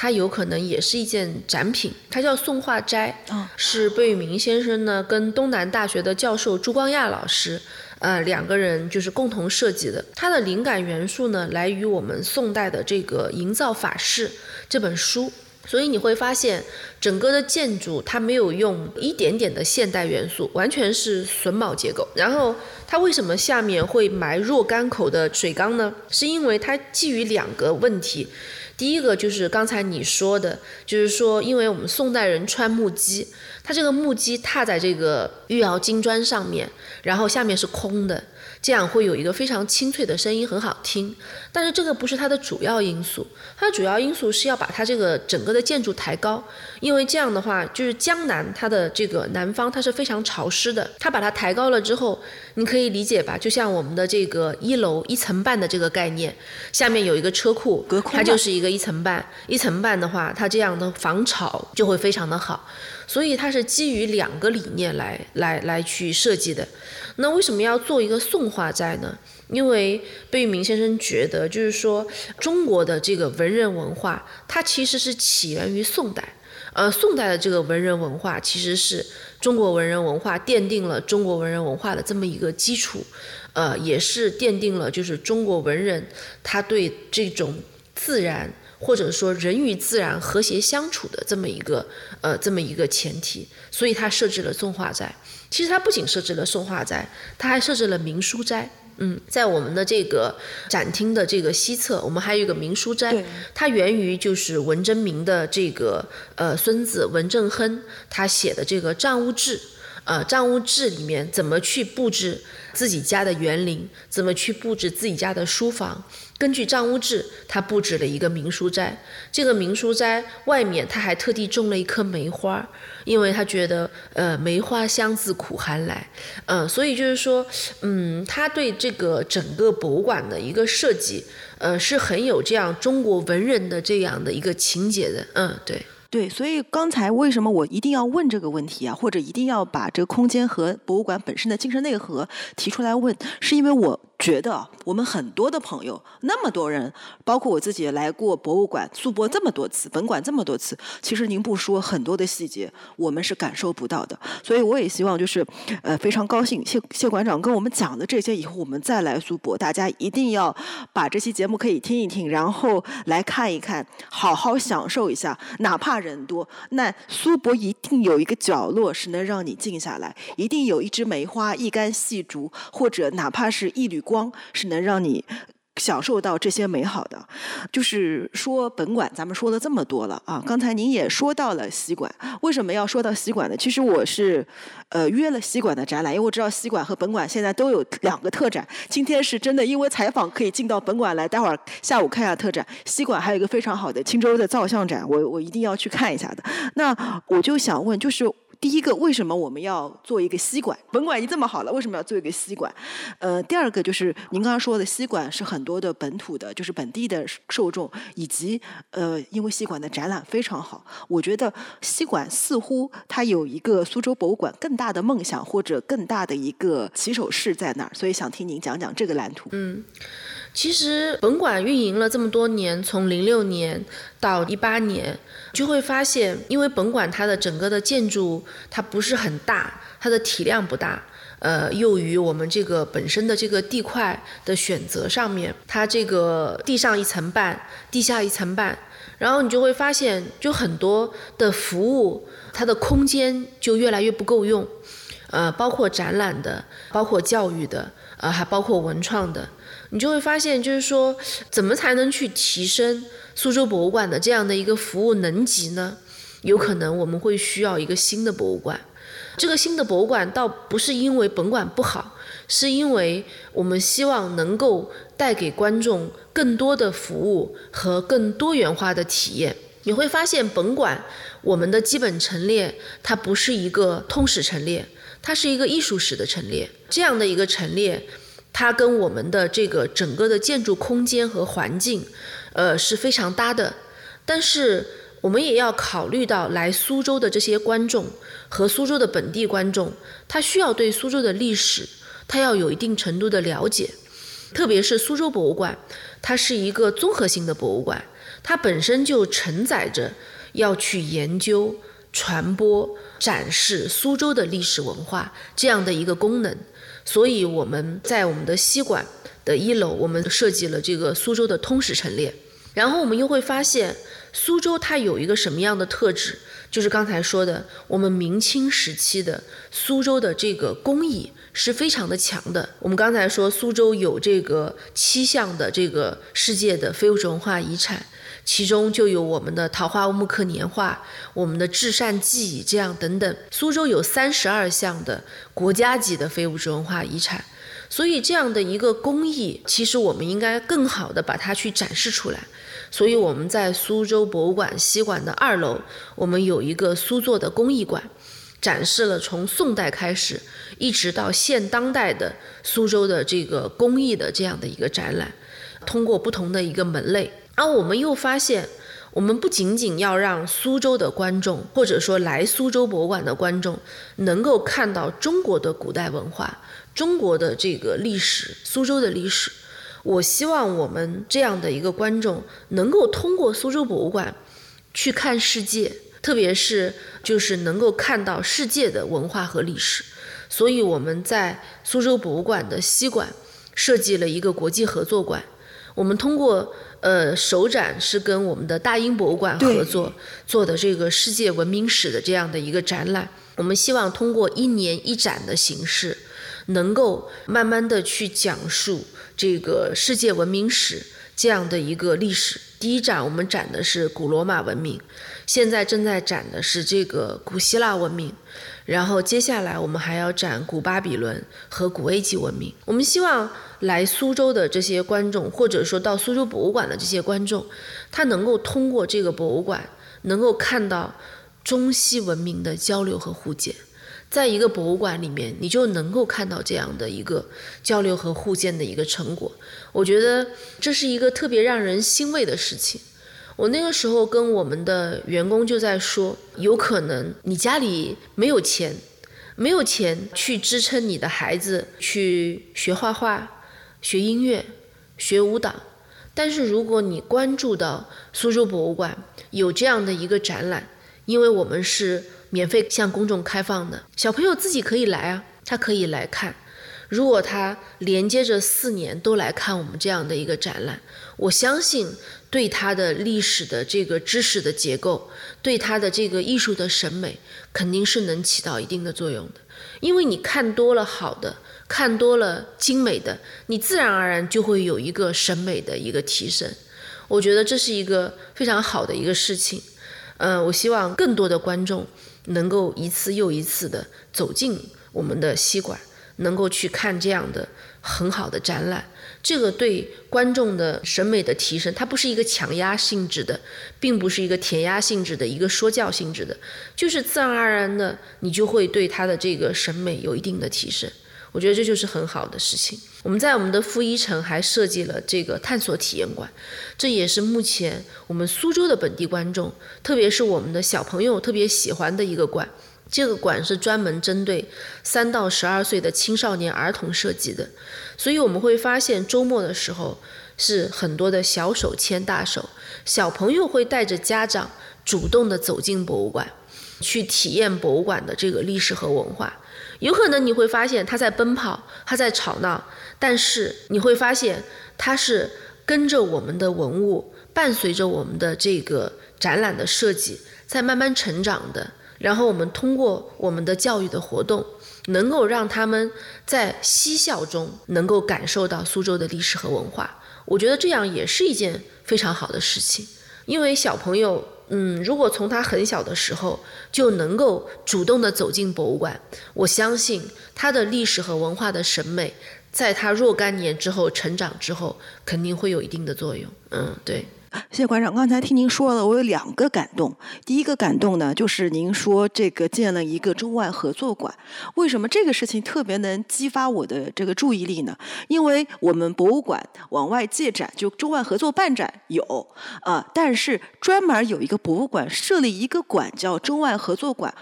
它有可能也是一件展品，它叫宋画斋，哦是贝聿铭先生呢跟东南大学的教授朱光亚老师，呃，两个人就是共同设计的。它的灵感元素呢来于我们宋代的这个《营造法式》这本书。所以你会发现，整个的建筑它没有用一点点的现代元素，完全是榫卯结构。然后它为什么下面会埋若干口的水缸呢？是因为它基于两个问题。第一个就是刚才你说的，就是说，因为我们宋代人穿木屐，它这个木屐踏在这个玉窑金砖上面，然后下面是空的，这样会有一个非常清脆的声音，很好听。但是这个不是它的主要因素，它的主要因素是要把它这个整个的建筑抬高，因为这样的话，就是江南它的这个南方它是非常潮湿的，它把它抬高了之后，你可以理解吧？就像我们的这个一楼一层半的这个概念，下面有一个车库，隔空它就是一个一层半，一层半的话，它这样的防潮就会非常的好。所以它是基于两个理念来来来去设计的。那为什么要做一个宋画斋呢？因为贝聿铭先生觉得，就是说中国的这个文人文化，它其实是起源于宋代。呃，宋代的这个文人文化其实是中国文人文化奠定了中国文人文化的这么一个基础，呃，也是奠定了就是中国文人他对这种自然或者说人与自然和谐相处的这么一个呃这么一个前提，所以他设置了宋画斋。其实它不仅设置了宋画斋，它还设置了明书斋。嗯，在我们的这个展厅的这个西侧，我们还有一个明书斋对，它源于就是文征明的这个呃孙子文正亨他写的这个《账务志》。呃，《账屋志》里面怎么去布置自己家的园林，怎么去布置自己家的书房。根据《账屋志》，他布置了一个明书斋。这个明书斋外面他还特地种了一棵梅花，因为他觉得呃梅花香自苦寒来，嗯、所以就是说，嗯，他对这个整个博物馆的一个设计，呃，是很有这样中国文人的这样的一个情节的，嗯，对。对，所以刚才为什么我一定要问这个问题啊，或者一定要把这个空间和博物馆本身的精神内核提出来问，是因为我觉得我们很多的朋友，那么多人，包括我自己来过博物馆、苏博这么多次，本馆这么多次，其实您不说很多的细节，我们是感受不到的。所以我也希望就是，呃，非常高兴谢谢馆长跟我们讲的这些，以后我们再来苏博，大家一定要把这期节目可以听一听，然后来看一看，好好享受一下。哪怕人多，那苏博一定有一个角落是能让你静下来，一定有一枝梅花、一杆细竹，或者哪怕是一缕。光是能让你享受到这些美好的，就是说本馆咱们说了这么多了啊，刚才您也说到了西馆，为什么要说到西馆呢？其实我是呃约了西馆的展览，因为我知道西馆和本馆现在都有两个特展，今天是真的因为采访可以进到本馆来，待会儿下午看一下特展。西馆还有一个非常好的青州的造像展，我我一定要去看一下的。那我就想问，就是。第一个，为什么我们要做一个吸管？本管已经这么好了，为什么要做一个吸管？呃，第二个就是您刚刚说的吸管是很多的本土的，就是本地的受众，以及呃，因为吸管的展览非常好，我觉得吸管似乎它有一个苏州博物馆更大的梦想或者更大的一个起手式在那儿，所以想听您讲讲这个蓝图。嗯。其实本馆运营了这么多年，从零六年到一八年，就会发现，因为本馆它的整个的建筑它不是很大，它的体量不大，呃，又于我们这个本身的这个地块的选择上面，它这个地上一层半，地下一层半，然后你就会发现，就很多的服务，它的空间就越来越不够用，呃，包括展览的，包括教育的，呃，还包括文创的。你就会发现，就是说，怎么才能去提升苏州博物馆的这样的一个服务能级呢？有可能我们会需要一个新的博物馆。这个新的博物馆倒不是因为本馆不好，是因为我们希望能够带给观众更多的服务和更多元化的体验。你会发现，本馆我们的基本陈列它不是一个通史陈列，它是一个艺术史的陈列。这样的一个陈列。它跟我们的这个整个的建筑空间和环境，呃是非常搭的。但是我们也要考虑到来苏州的这些观众和苏州的本地观众，他需要对苏州的历史，他要有一定程度的了解。特别是苏州博物馆，它是一个综合性的博物馆，它本身就承载着要去研究、传播、展示苏州的历史文化这样的一个功能。所以我们在我们的西馆的一楼，我们设计了这个苏州的通史陈列。然后我们又会发现，苏州它有一个什么样的特质？就是刚才说的，我们明清时期的苏州的这个工艺是非常的强的。我们刚才说苏州有这个七项的这个世界的非物质文化遗产。其中就有我们的桃花坞木刻年画，我们的至善记忆这样等等。苏州有三十二项的国家级的非物质文化遗产，所以这样的一个工艺，其实我们应该更好的把它去展示出来。所以我们在苏州博物馆西馆的二楼，我们有一个苏作的工艺馆，展示了从宋代开始一直到现当代的苏州的这个工艺的这样的一个展览，通过不同的一个门类。而我们又发现，我们不仅仅要让苏州的观众，或者说来苏州博物馆的观众，能够看到中国的古代文化、中国的这个历史、苏州的历史。我希望我们这样的一个观众，能够通过苏州博物馆去看世界，特别是就是能够看到世界的文化和历史。所以我们在苏州博物馆的西馆设计了一个国际合作馆，我们通过。呃，首展是跟我们的大英博物馆合作做的这个世界文明史的这样的一个展览。我们希望通过一年一展的形式，能够慢慢的去讲述这个世界文明史这样的一个历史。第一展我们展的是古罗马文明，现在正在展的是这个古希腊文明。然后接下来我们还要展古巴比伦和古埃及文明。我们希望来苏州的这些观众，或者说到苏州博物馆的这些观众，他能够通过这个博物馆，能够看到中西文明的交流和互鉴。在一个博物馆里面，你就能够看到这样的一个交流和互鉴的一个成果。我觉得这是一个特别让人欣慰的事情。我那个时候跟我们的员工就在说，有可能你家里没有钱，没有钱去支撑你的孩子去学画画，学音乐、学舞蹈。但是如果你关注到苏州博物馆有这样的一个展览，因为我们是免费向公众开放的，小朋友自己可以来啊，他可以来看。如果他连接着四年都来看我们这样的一个展览，我相信对他的历史的这个知识的结构，对他的这个艺术的审美，肯定是能起到一定的作用的。因为你看多了好的，看多了精美的，你自然而然就会有一个审美的一个提升。我觉得这是一个非常好的一个事情。嗯，我希望更多的观众能够一次又一次的走进我们的西馆。能够去看这样的很好的展览，这个对观众的审美的提升，它不是一个强压性质的，并不是一个填压性质的一个说教性质的，就是自然而然的，你就会对他的这个审美有一定的提升。我觉得这就是很好的事情。我们在我们的负一层还设计了这个探索体验馆，这也是目前我们苏州的本地观众，特别是我们的小朋友特别喜欢的一个馆。这个馆是专门针对三到十二岁的青少年儿童设计的，所以我们会发现周末的时候是很多的小手牵大手，小朋友会带着家长主动的走进博物馆，去体验博物馆的这个历史和文化。有可能你会发现他在奔跑，他在吵闹，但是你会发现他是跟着我们的文物，伴随着我们的这个展览的设计，在慢慢成长的。然后我们通过我们的教育的活动，能够让他们在嬉笑中能够感受到苏州的历史和文化。我觉得这样也是一件非常好的事情，因为小朋友，嗯，如果从他很小的时候就能够主动的走进博物馆，我相信他的历史和文化的审美，在他若干年之后成长之后，肯定会有一定的作用。嗯，对。谢馆长，刚才听您说了，我有两个感动。第一个感动呢，就是您说这个建了一个中外合作馆，为什么这个事情特别能激发我的这个注意力呢？因为我们博物馆往外借展，就中外合作办展有啊，但是专门有一个博物馆设立一个馆叫中外合作馆。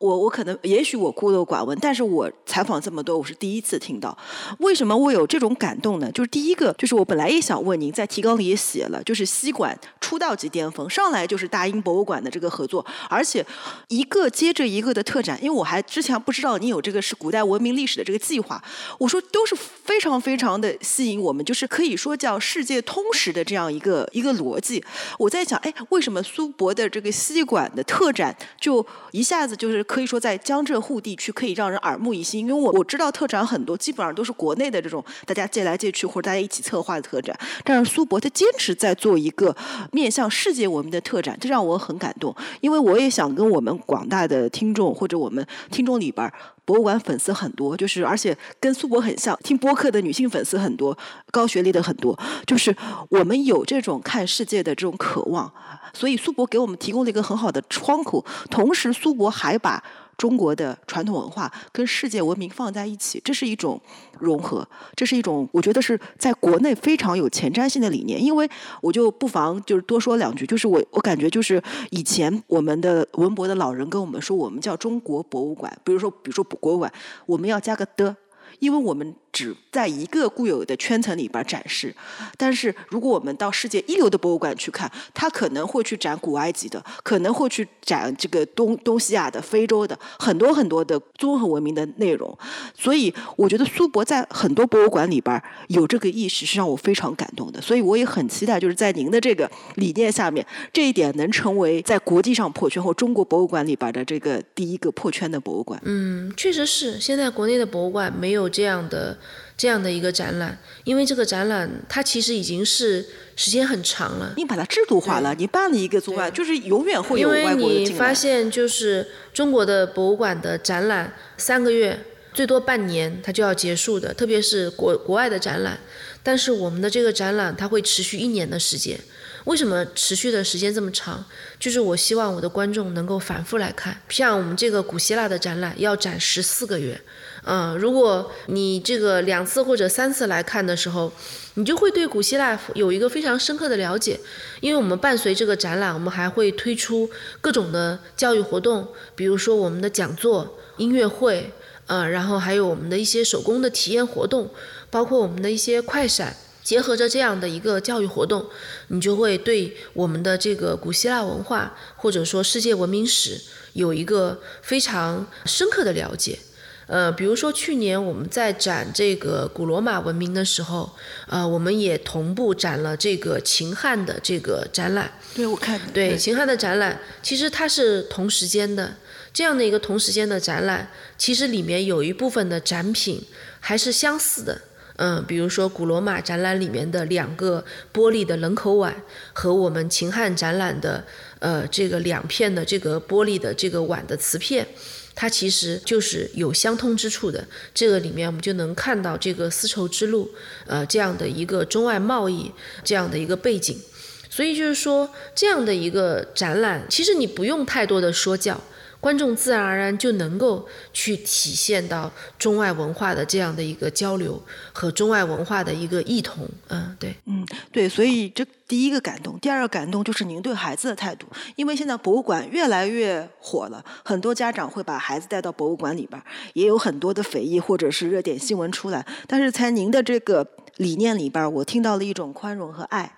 我我可能也许我孤陋寡闻，但是我采访这么多，我是第一次听到。为什么我有这种感动呢？就是第一个，就是我本来也想问您，在提纲里也写了，就是西馆出道即巅峰，上来就是大英博物馆的这个合作，而且一个接着一个的特展。因为我还之前不知道你有这个是古代文明历史的这个计划，我说都是非常非常的吸引我们，就是可以说叫世界通识的这样一个一个逻辑。我在想，哎，为什么苏博的这个西馆的特展就一下子就是？可以说在江浙沪地区可以让人耳目一新，因为我我知道特展很多，基本上都是国内的这种大家借来借去或者大家一起策划的特展，但是苏博他坚持在做一个面向世界文明的特展，这让我很感动。因为我也想跟我们广大的听众或者我们听众里边博物馆粉丝很多，就是而且跟苏博很像，听播客的女性粉丝很多，高学历的很多，就是我们有这种看世界的这种渴望。所以苏博给我们提供了一个很好的窗口，同时苏博还把中国的传统文化跟世界文明放在一起，这是一种融合，这是一种我觉得是在国内非常有前瞻性的理念。因为我就不妨就是多说两句，就是我我感觉就是以前我们的文博的老人跟我们说，我们叫中国博物馆，比如说比如说博物馆，我们要加个的，因为我们。只在一个固有的圈层里边展示，但是如果我们到世界一流的博物馆去看，它可能会去展古埃及的，可能会去展这个东东西亚的、非洲的很多很多的综合文明的内容。所以，我觉得苏博在很多博物馆里边有这个意识，是让我非常感动的。所以，我也很期待，就是在您的这个理念下面，这一点能成为在国际上破圈或中国博物馆里边的这个第一个破圈的博物馆。嗯，确实是，现在国内的博物馆没有这样的。这样的一个展览，因为这个展览它其实已经是时间很长了。你把它制度化了，你办了一个中外，就是永远会有外国因为你发现，就是中国的博物馆的展览，三个月最多半年它就要结束的，特别是国国外的展览。但是我们的这个展览，它会持续一年的时间。为什么持续的时间这么长？就是我希望我的观众能够反复来看。像我们这个古希腊的展览，要展十四个月。嗯，如果你这个两次或者三次来看的时候，你就会对古希腊有一个非常深刻的了解。因为我们伴随这个展览，我们还会推出各种的教育活动，比如说我们的讲座、音乐会，呃，然后还有我们的一些手工的体验活动。包括我们的一些快闪。结合着这样的一个教育活动，你就会对我们的这个古希腊文化或者说世界文明史有一个非常深刻的了解。呃，比如说去年我们在展这个古罗马文明的时候，呃，我们也同步展了这个秦汉的这个展览。对，我看对秦汉的展览，其实它是同时间的这样的一个同时间的展览，其实里面有一部分的展品还是相似的。嗯，比如说古罗马展览里面的两个玻璃的冷口碗，和我们秦汉展览的呃这个两片的这个玻璃的这个碗的瓷片，它其实就是有相通之处的。这个里面我们就能看到这个丝绸之路呃这样的一个中外贸易这样的一个背景。所以就是说这样的一个展览，其实你不用太多的说教。观众自然而然就能够去体现到中外文化的这样的一个交流和中外文化的一个异同，嗯，对，嗯，对，所以这第一个感动，第二个感动就是您对孩子的态度，因为现在博物馆越来越火了，很多家长会把孩子带到博物馆里边，也有很多的非议或者是热点新闻出来，但是在您的这个理念里边，我听到了一种宽容和爱，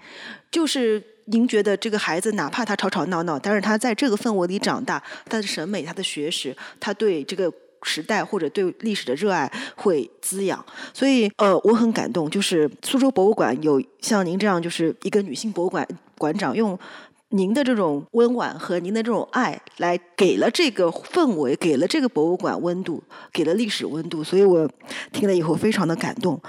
就是。您觉得这个孩子哪怕他吵吵闹闹，但是他在这个氛围里长大，他的审美、他的学识，他对这个时代或者对历史的热爱会滋养。所以，呃，我很感动，就是苏州博物馆有像您这样，就是一个女性博物馆馆长用。您的这种温婉和您的这种爱，来给了这个氛围，给了这个博物馆温度，给了历史温度，所以我听了以后非常的感动。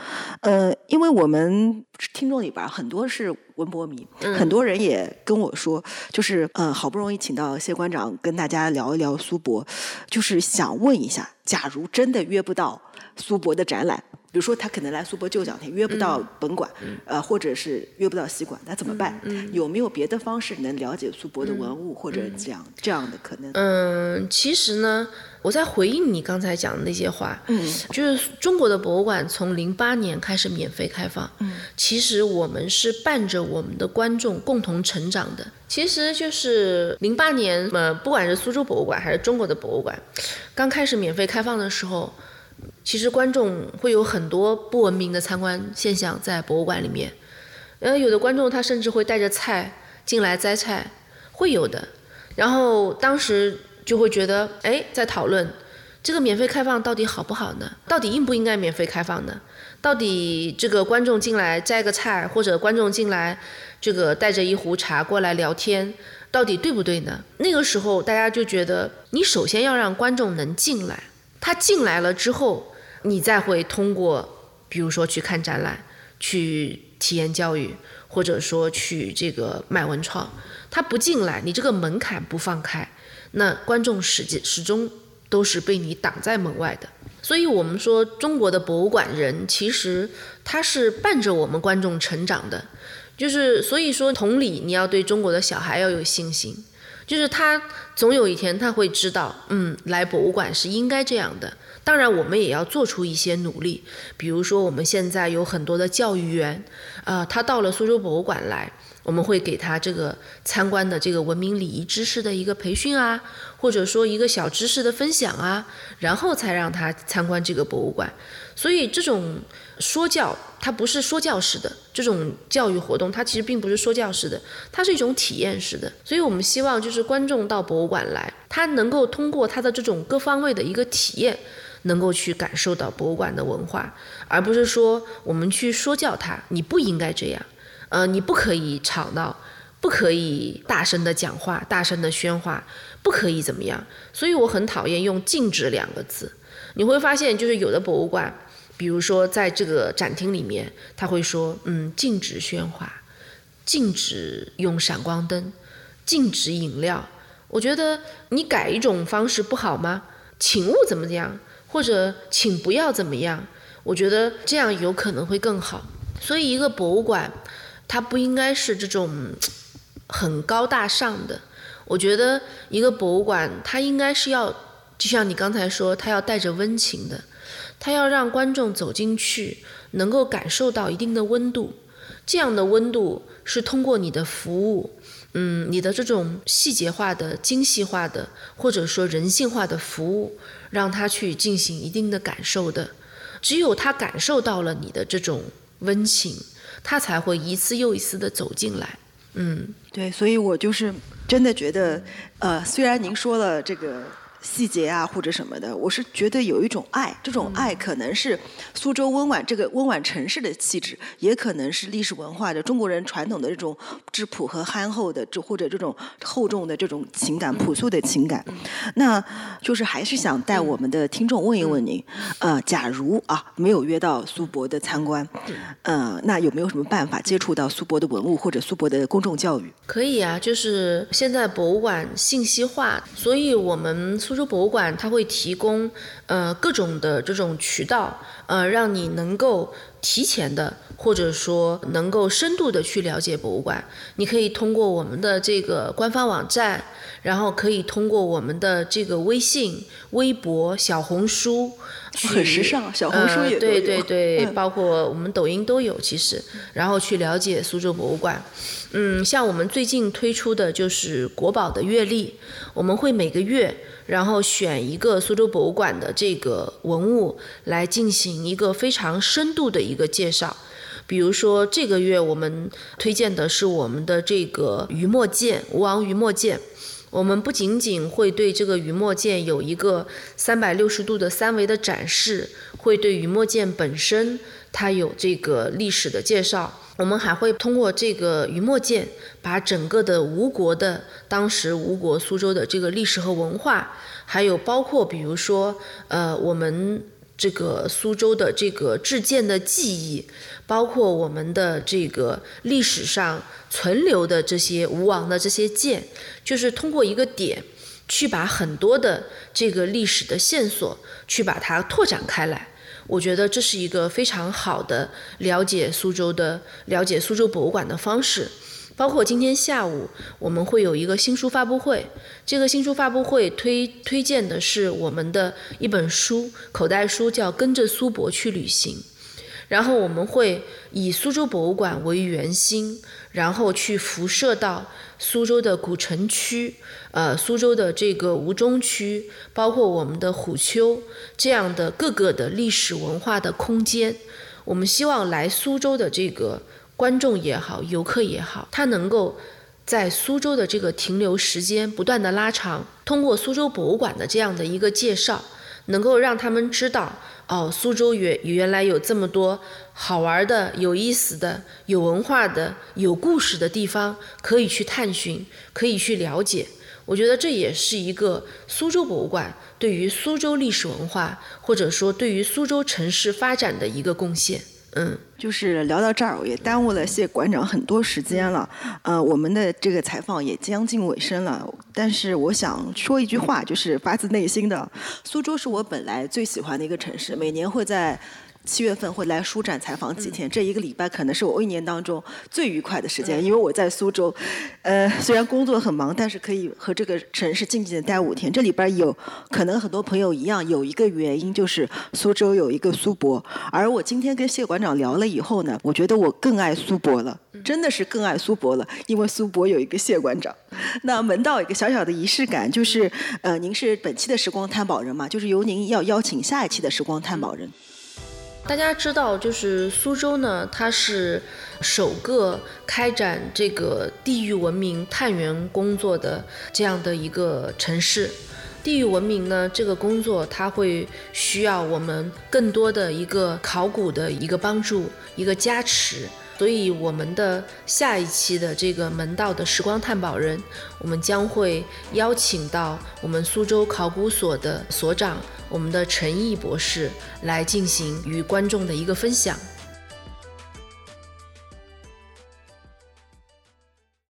呃，因为我们听众里边很多是文博迷，很多人也跟我说，就是呃，好不容易请到谢馆长跟大家聊一聊苏博，就是想问一下，假如真的约不到苏博的展览。比如说，他可能来苏博就讲，他约不到本馆，呃，或者是约不到西馆，那怎么办？有没有别的方式能了解苏博的文物，或者这样这样的可能？嗯，其实呢，我在回应你刚才讲的那些话，嗯，就是中国的博物馆从零八年开始免费开放，嗯，其实我们是伴着我们的观众共同成长的。其实就是零八年，呃，不管是苏州博物馆还是中国的博物馆，刚开始免费开放的时候。其实观众会有很多不文明的参观现象在博物馆里面，呃，有的观众他甚至会带着菜进来摘菜，会有的。然后当时就会觉得，哎，在讨论这个免费开放到底好不好呢？到底应不应该免费开放呢？到底这个观众进来摘个菜，或者观众进来这个带着一壶茶过来聊天，到底对不对呢？那个时候大家就觉得，你首先要让观众能进来，他进来了之后。你再会通过，比如说去看展览，去体验教育，或者说去这个买文创，他不进来，你这个门槛不放开，那观众始始终都是被你挡在门外的。所以，我们说中国的博物馆人其实他是伴着我们观众成长的，就是所以说同理，你要对中国的小孩要有信心，就是他总有一天他会知道，嗯，来博物馆是应该这样的。当然，我们也要做出一些努力。比如说，我们现在有很多的教育员，啊，他到了苏州博物馆来，我们会给他这个参观的这个文明礼仪知识的一个培训啊，或者说一个小知识的分享啊，然后才让他参观这个博物馆。所以，这种说教，它不是说教式的这种教育活动，它其实并不是说教式的，它是一种体验式的。所以我们希望就是观众到博物馆来，他能够通过他的这种各方位的一个体验，能够去感受到博物馆的文化，而不是说我们去说教他，你不应该这样，呃，你不可以吵闹，不可以大声的讲话，大声的喧哗，不可以怎么样。所以我很讨厌用禁止两个字。你会发现，就是有的博物馆，比如说在这个展厅里面，他会说，嗯，禁止喧哗，禁止用闪光灯，禁止饮料。我觉得你改一种方式不好吗？请勿怎么样，或者请不要怎么样？我觉得这样有可能会更好。所以一个博物馆，它不应该是这种很高大上的。我觉得一个博物馆，它应该是要。就像你刚才说，它要带着温情的，它要让观众走进去，能够感受到一定的温度。这样的温度是通过你的服务，嗯，你的这种细节化的、精细化的，或者说人性化的服务，让他去进行一定的感受的。只有他感受到了你的这种温情，他才会一次又一次的走进来。嗯，对，所以我就是真的觉得，呃，虽然您说了这个。细节啊，或者什么的，我是觉得有一种爱，这种爱可能是苏州温婉这个温婉城市的气质，也可能是历史文化的中国人传统的这种质朴和憨厚的，这或者这种厚重的这种情感、朴素的情感。那就是还是想带我们的听众问一问您，呃，假如啊没有约到苏博的参观，呃，那有没有什么办法接触到苏博的文物或者苏博的公众教育？可以啊，就是现在博物馆信息化，所以我们苏。苏州博物馆它会提供呃各种的这种渠道，呃让你能够提前的或者说能够深度的去了解博物馆。你可以通过我们的这个官方网站，然后可以通过我们的这个微信、微博、小红书，很时尚，小红书也对对对，包括我们抖音都有其实，然后去了解苏州博物馆。嗯，像我们最近推出的就是国宝的阅历，我们会每个月。然后选一个苏州博物馆的这个文物来进行一个非常深度的一个介绍，比如说这个月我们推荐的是我们的这个鱼墨剑，吴王鱼墨剑。我们不仅仅会对这个鱼墨剑有一个三百六十度的三维的展示，会对鱼墨剑本身它有这个历史的介绍。我们还会通过这个鱼墨剑，把整个的吴国的当时吴国苏州的这个历史和文化，还有包括比如说，呃，我们这个苏州的这个制剑的技艺，包括我们的这个历史上存留的这些吴王的这些剑，就是通过一个点，去把很多的这个历史的线索，去把它拓展开来。我觉得这是一个非常好的了解苏州的、了解苏州博物馆的方式。包括今天下午我们会有一个新书发布会，这个新书发布会推推荐的是我们的一本书，口袋书叫《跟着苏博去旅行》。然后我们会以苏州博物馆为圆心，然后去辐射到苏州的古城区，呃，苏州的这个吴中区，包括我们的虎丘这样的各个的历史文化的空间。我们希望来苏州的这个观众也好，游客也好，他能够在苏州的这个停留时间不断的拉长，通过苏州博物馆的这样的一个介绍，能够让他们知道。哦，苏州原原来有这么多好玩的、有意思的、有文化的、有故事的地方可以去探寻，可以去了解。我觉得这也是一个苏州博物馆对于苏州历史文化，或者说对于苏州城市发展的一个贡献。嗯，就是聊到这儿，我也耽误了谢馆长很多时间了。呃，我们的这个采访也将近尾声了，但是我想说一句话，就是发自内心的，苏州是我本来最喜欢的一个城市，每年会在。七月份会来书展采访几天，这一个礼拜可能是我一年当中最愉快的时间，因为我在苏州，呃，虽然工作很忙，但是可以和这个城市静静的待五天。这里边有可能很多朋友一样，有一个原因就是苏州有一个苏博，而我今天跟谢馆长聊了以后呢，我觉得我更爱苏博了，真的是更爱苏博了，因为苏博有一个谢馆长。那门道一个小小的仪式感，就是呃，您是本期的时光探宝人嘛，就是由您要邀请下一期的时光探宝人。大家知道，就是苏州呢，它是首个开展这个地域文明探源工作的这样的一个城市。地域文明呢，这个工作它会需要我们更多的一个考古的一个帮助，一个加持。所以，我们的下一期的这个门道的时光探宝人，我们将会邀请到我们苏州考古所的所长。我们的陈毅博士来进行与观众的一个分享。